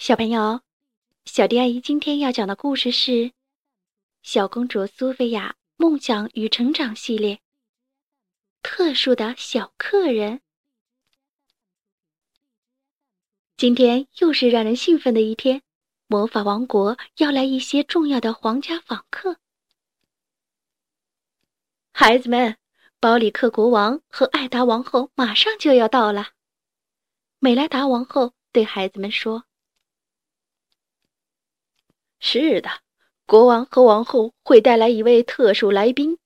小朋友，小迪阿姨今天要讲的故事是《小公主苏菲亚梦想与成长系列》。特殊的小客人，今天又是让人兴奋的一天。魔法王国要来一些重要的皇家访客，孩子们，包里克国王和艾达王后马上就要到了。美莱达王后对孩子们说。是的，国王和王后会带来一位特殊来宾。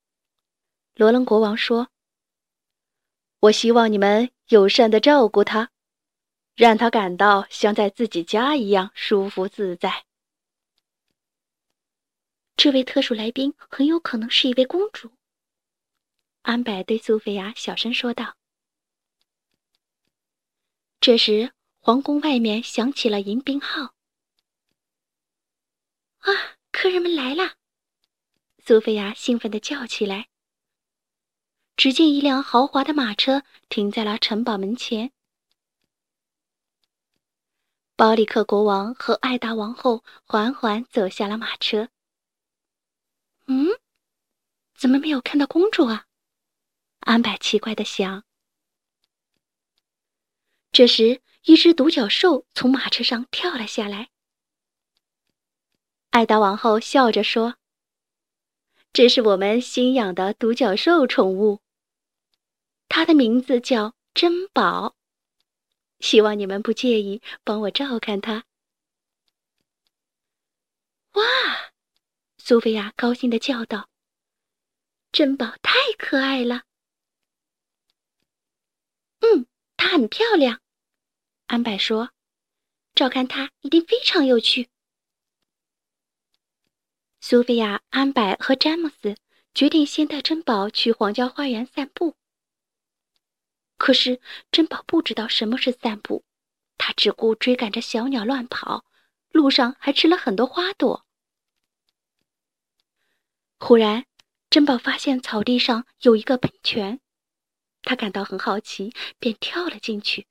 罗伦国王说：“我希望你们友善的照顾他，让他感到像在自己家一样舒服自在。”这位特殊来宾很有可能是一位公主。安柏对苏菲亚小声说道。这时，皇宫外面响起了迎宾号。啊！客人们来了，苏菲亚兴奋地叫起来。只见一辆豪华的马车停在了城堡门前，包里克国王和艾达王后缓缓走下了马车。嗯，怎么没有看到公主啊？安柏奇怪地想。这时，一只独角兽从马车上跳了下来。艾达王后笑着说：“这是我们新养的独角兽宠物，它的名字叫珍宝。希望你们不介意帮我照看它。”哇！苏菲亚高兴地叫道：“珍宝太可爱了！”嗯，它很漂亮，安柏说：“照看它一定非常有趣。”苏菲亚、安柏和詹姆斯决定先带珍宝去皇家花园散步。可是珍宝不知道什么是散步，他只顾追赶着小鸟乱跑，路上还吃了很多花朵。忽然，珍宝发现草地上有一个喷泉，他感到很好奇，便跳了进去。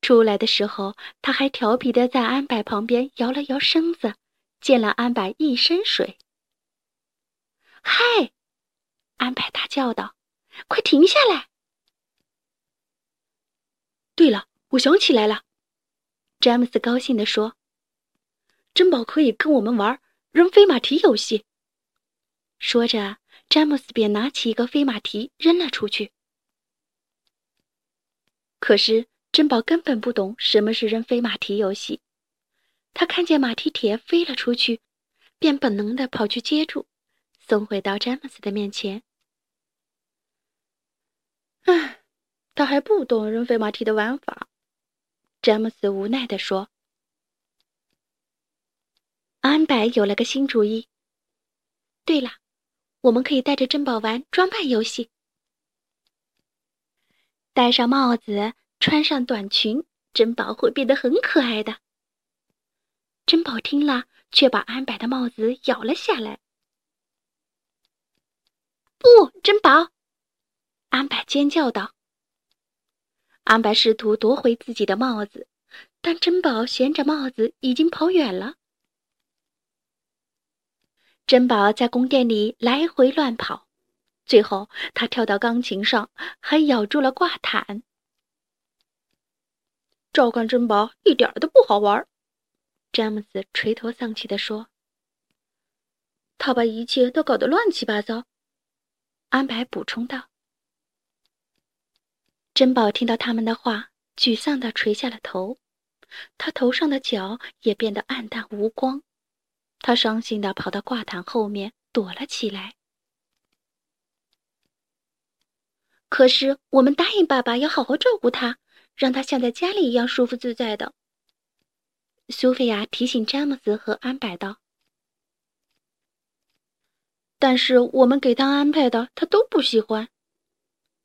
出来的时候，他还调皮的在安柏旁边摇了摇身子。溅了安柏一身水。嗨！安柏大叫道：“快停下来！”对了，我想起来了，詹姆斯高兴地说：“珍宝可以跟我们玩扔飞马蹄游戏。”说着，詹姆斯便拿起一个飞马蹄扔了出去。可是珍宝根本不懂什么是扔飞马蹄游戏。他看见马蹄铁飞了出去，便本能的跑去接住，送回到詹姆斯的面前。唉，他还不懂扔飞马蹄的玩法，詹姆斯无奈地说。安柏有了个新主意。对了，我们可以带着珍宝玩装扮游戏。戴上帽子，穿上短裙，珍宝会变得很可爱的。珍宝听了，却把安柏的帽子咬了下来。不，珍宝！安柏尖叫道。安柏试图夺回自己的帽子，但珍宝衔着帽子已经跑远了。珍宝在宫殿里来回乱跑，最后他跳到钢琴上，还咬住了挂毯。照看珍宝一点都不好玩。詹姆斯垂头丧气地说：“他把一切都搞得乱七八糟。”安柏补充道。珍宝听到他们的话，沮丧地垂下了头，他头上的角也变得暗淡无光。他伤心地跑到挂毯后面躲了起来。可是我们答应爸爸要好好照顾他，让他像在家里一样舒服自在的。苏菲亚提醒詹姆斯和安柏道：“但是我们给他安排的，他都不喜欢。”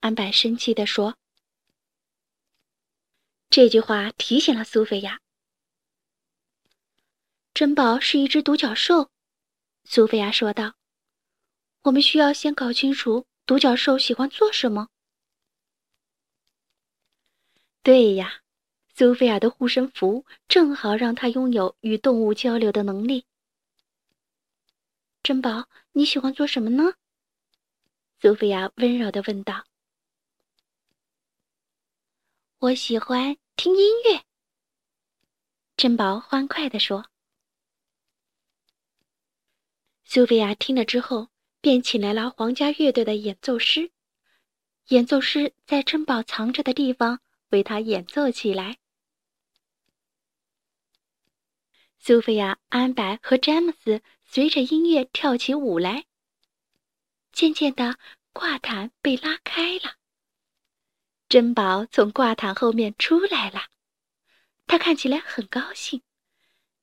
安柏生气地说。这句话提醒了苏菲亚。珍宝是一只独角兽，苏菲亚说道：“我们需要先搞清楚独角兽喜欢做什么。”对呀。苏菲亚的护身符正好让她拥有与动物交流的能力。珍宝，你喜欢做什么呢？苏菲亚温柔的问道。我喜欢听音乐。珍宝欢快地说。苏菲亚听了之后，便请来了皇家乐队的演奏师。演奏师在珍宝藏着的地方为他演奏起来。苏菲亚、安白和詹姆斯随着音乐跳起舞来。渐渐的，挂毯被拉开了。珍宝从挂毯后面出来了，他看起来很高兴，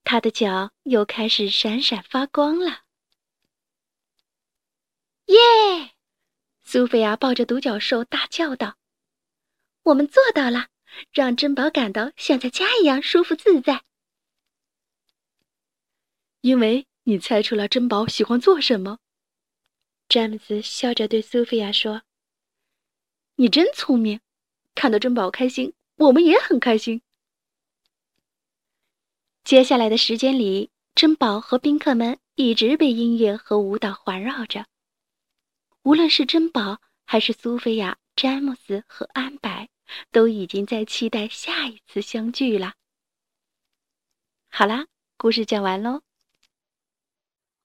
他的脚又开始闪闪发光了。耶！苏菲亚抱着独角兽大叫道：“我们做到了，让珍宝感到像在家一样舒服自在。”因为你猜出了珍宝喜欢做什么，詹姆斯笑着对苏菲亚说：“你真聪明。”看到珍宝开心，我们也很开心。接下来的时间里，珍宝和宾客们一直被音乐和舞蹈环绕着。无论是珍宝，还是苏菲亚、詹姆斯和安白，都已经在期待下一次相聚了。好啦，故事讲完喽。